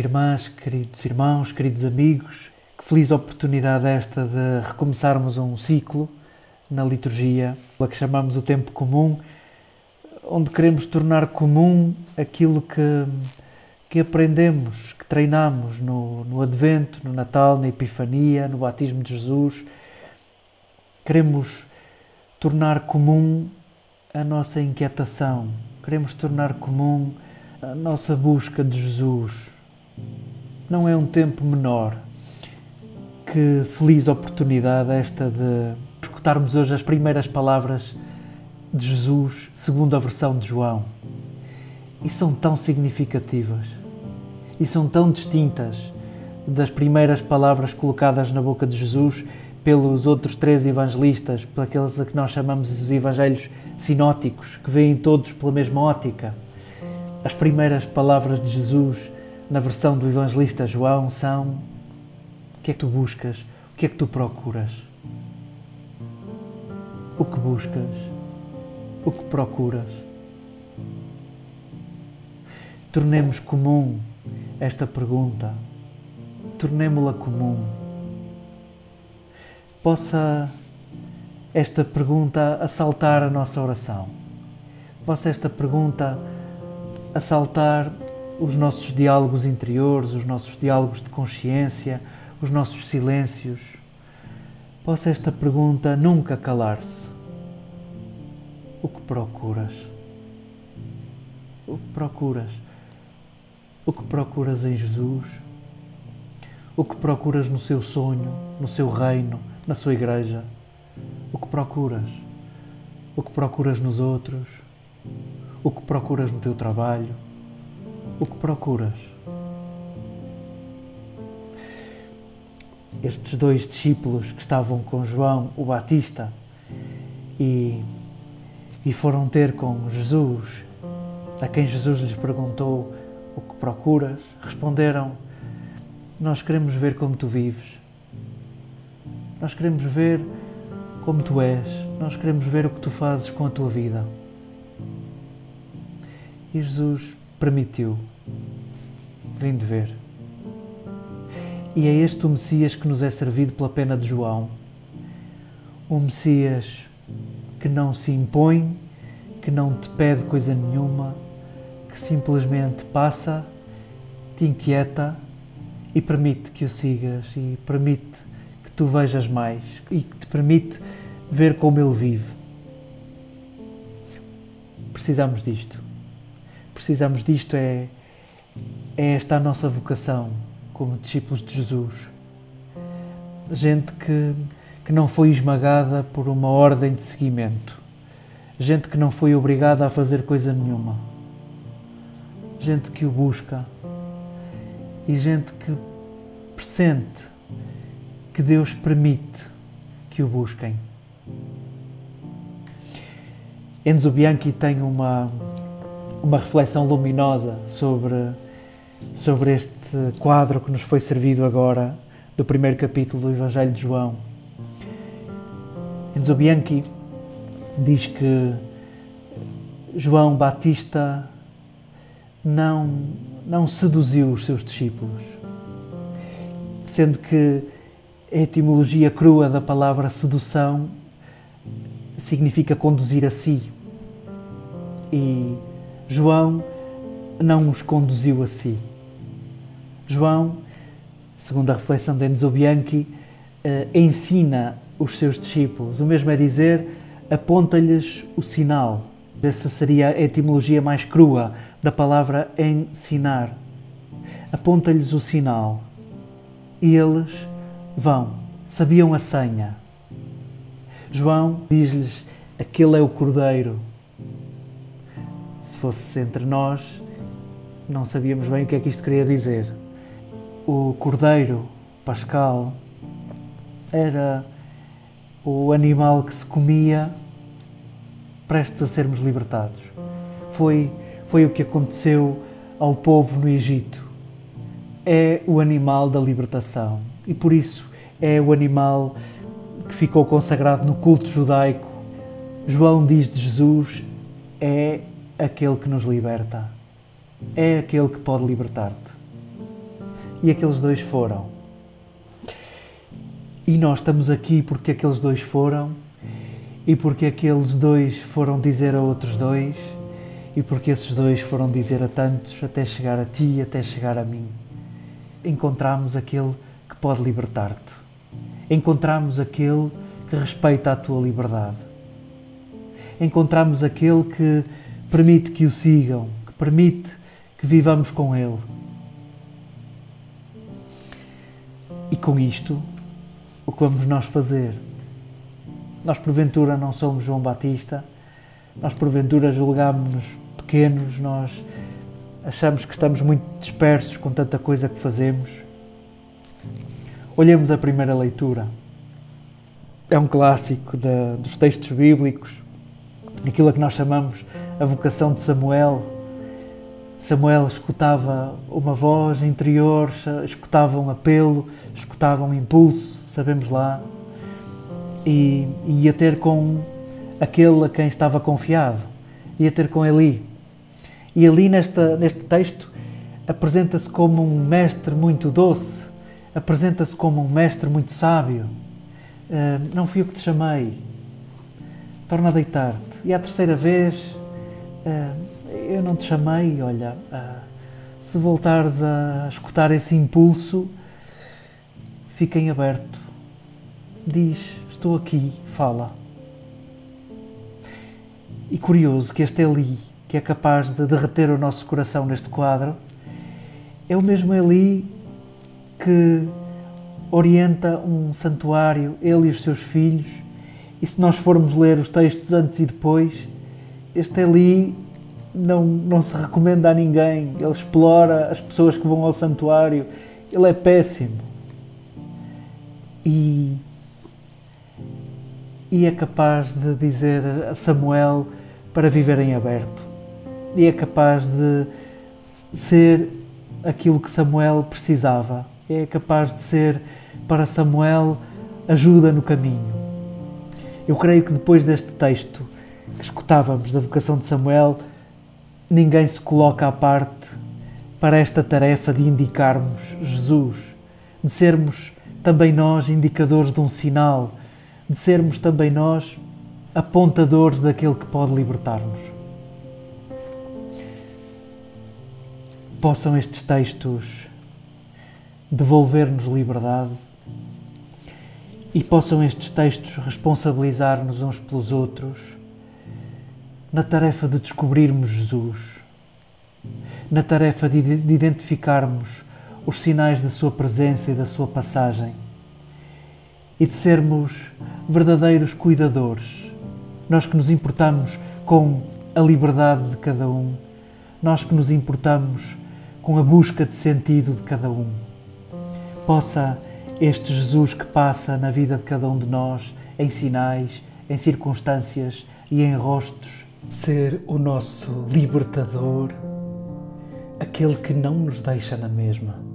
Irmãs, queridos irmãos, queridos amigos, que feliz oportunidade esta de recomeçarmos um ciclo na liturgia, a que chamamos o tempo comum, onde queremos tornar comum aquilo que, que aprendemos, que treinamos no, no Advento, no Natal, na Epifania, no batismo de Jesus. Queremos tornar comum a nossa inquietação, queremos tornar comum a nossa busca de Jesus. Não é um tempo menor. Que feliz oportunidade esta de escutarmos hoje as primeiras palavras de Jesus, segundo a versão de João. E são tão significativas e são tão distintas das primeiras palavras colocadas na boca de Jesus pelos outros três evangelistas, por aqueles a que nós chamamos os evangelhos sinóticos, que veem todos pela mesma ótica. As primeiras palavras de Jesus na versão do evangelista João são: O que é que tu buscas? O que é que tu procuras? O que buscas? O que procuras? Tornemos comum esta pergunta, tornemo-la comum. Possa esta pergunta assaltar a nossa oração, possa esta pergunta assaltar os nossos diálogos interiores, os nossos diálogos de consciência, os nossos silêncios. Possa esta pergunta nunca calar-se. O que procuras? O que procuras? O que procuras em Jesus? O que procuras no seu sonho, no seu reino, na sua igreja? O que procuras? O que procuras nos outros? O que procuras no teu trabalho? O que procuras? Estes dois discípulos que estavam com João o Batista e, e foram ter com Jesus, a quem Jesus lhes perguntou o que procuras, responderam: Nós queremos ver como tu vives, nós queremos ver como tu és, nós queremos ver o que tu fazes com a tua vida. E Jesus permitiu. Vinde ver. E é este o Messias que nos é servido pela pena de João. Um Messias que não se impõe, que não te pede coisa nenhuma, que simplesmente passa, te inquieta e permite que o sigas e permite que tu vejas mais e que te permite ver como ele vive. Precisamos disto precisamos disto é, é esta a nossa vocação como discípulos de Jesus. Gente que, que não foi esmagada por uma ordem de seguimento. Gente que não foi obrigada a fazer coisa nenhuma. Gente que o busca. E gente que pressente que Deus permite que o busquem. Enzo Bianchi tem uma, uma reflexão luminosa sobre, sobre este quadro que nos foi servido agora do primeiro capítulo do Evangelho de João. Enzo Bianchi diz que João Batista não, não seduziu os seus discípulos, sendo que a etimologia crua da palavra sedução significa conduzir a si. E João não os conduziu a si. João, segundo a reflexão de Enzo Bianchi, eh, ensina os seus discípulos. O mesmo é dizer, aponta-lhes o sinal. Essa seria a etimologia mais crua da palavra ensinar. Aponta-lhes o sinal. E eles vão, sabiam a senha. João diz-lhes: aquele é o cordeiro fosse entre nós, não sabíamos bem o que é que isto queria dizer. O cordeiro pascal era o animal que se comia prestes a sermos libertados. Foi, foi o que aconteceu ao povo no Egito. É o animal da libertação e por isso é o animal que ficou consagrado no culto judaico. João diz de Jesus: é aquele que nos liberta, é aquele que pode libertar-te. e aqueles dois foram. E nós estamos aqui porque aqueles dois foram, e porque aqueles dois foram dizer a outros dois, e porque esses dois foram dizer a tantos até chegar a ti, até chegar a mim. Encontramos aquele que pode libertar-te. Encontramos aquele que respeita a tua liberdade. Encontramos aquele que permite que o sigam, que permite que vivamos com ele. E com isto, o que vamos nós fazer? Nós, porventura, não somos João Batista, nós, porventura, julgamos-nos pequenos, nós achamos que estamos muito dispersos com tanta coisa que fazemos. Olhemos a primeira leitura. É um clássico de, dos textos bíblicos, aquilo a que nós chamamos a vocação de Samuel. Samuel escutava uma voz interior, escutava um apelo, escutava um impulso, sabemos lá, e ia ter com aquele a quem estava confiado, ia ter com Eli. E ali nesta, neste texto apresenta-se como um mestre muito doce, apresenta-se como um mestre muito sábio. Uh, não fui eu que te chamei, torna a deitar-te. E a terceira vez, eu não te chamei, olha, uh, se voltares a escutar esse impulso, fica em aberto. Diz, estou aqui, fala. E curioso que este Eli, que é capaz de derreter o nosso coração neste quadro, é o mesmo Eli que orienta um santuário, ele e os seus filhos, e se nós formos ler os textos antes e depois, este Eli não, não se recomenda a ninguém, ele explora as pessoas que vão ao santuário, ele é péssimo. E, e é capaz de dizer a Samuel para viver em aberto. E é capaz de ser aquilo que Samuel precisava. É capaz de ser para Samuel ajuda no caminho. Eu creio que depois deste texto escutávamos da vocação de Samuel, ninguém se coloca à parte para esta tarefa de indicarmos Jesus, de sermos também nós indicadores de um sinal, de sermos também nós apontadores daquele que pode libertar-nos. Possam estes textos devolver-nos liberdade e possam estes textos responsabilizar-nos uns pelos outros na tarefa de descobrirmos Jesus, na tarefa de identificarmos os sinais da Sua presença e da Sua passagem e de sermos verdadeiros cuidadores nós que nos importamos com a liberdade de cada um, nós que nos importamos com a busca de sentido de cada um. Possa este Jesus que passa na vida de cada um de nós, em sinais, em circunstâncias e em rostos, ser o nosso libertador, aquele que não nos deixa na mesma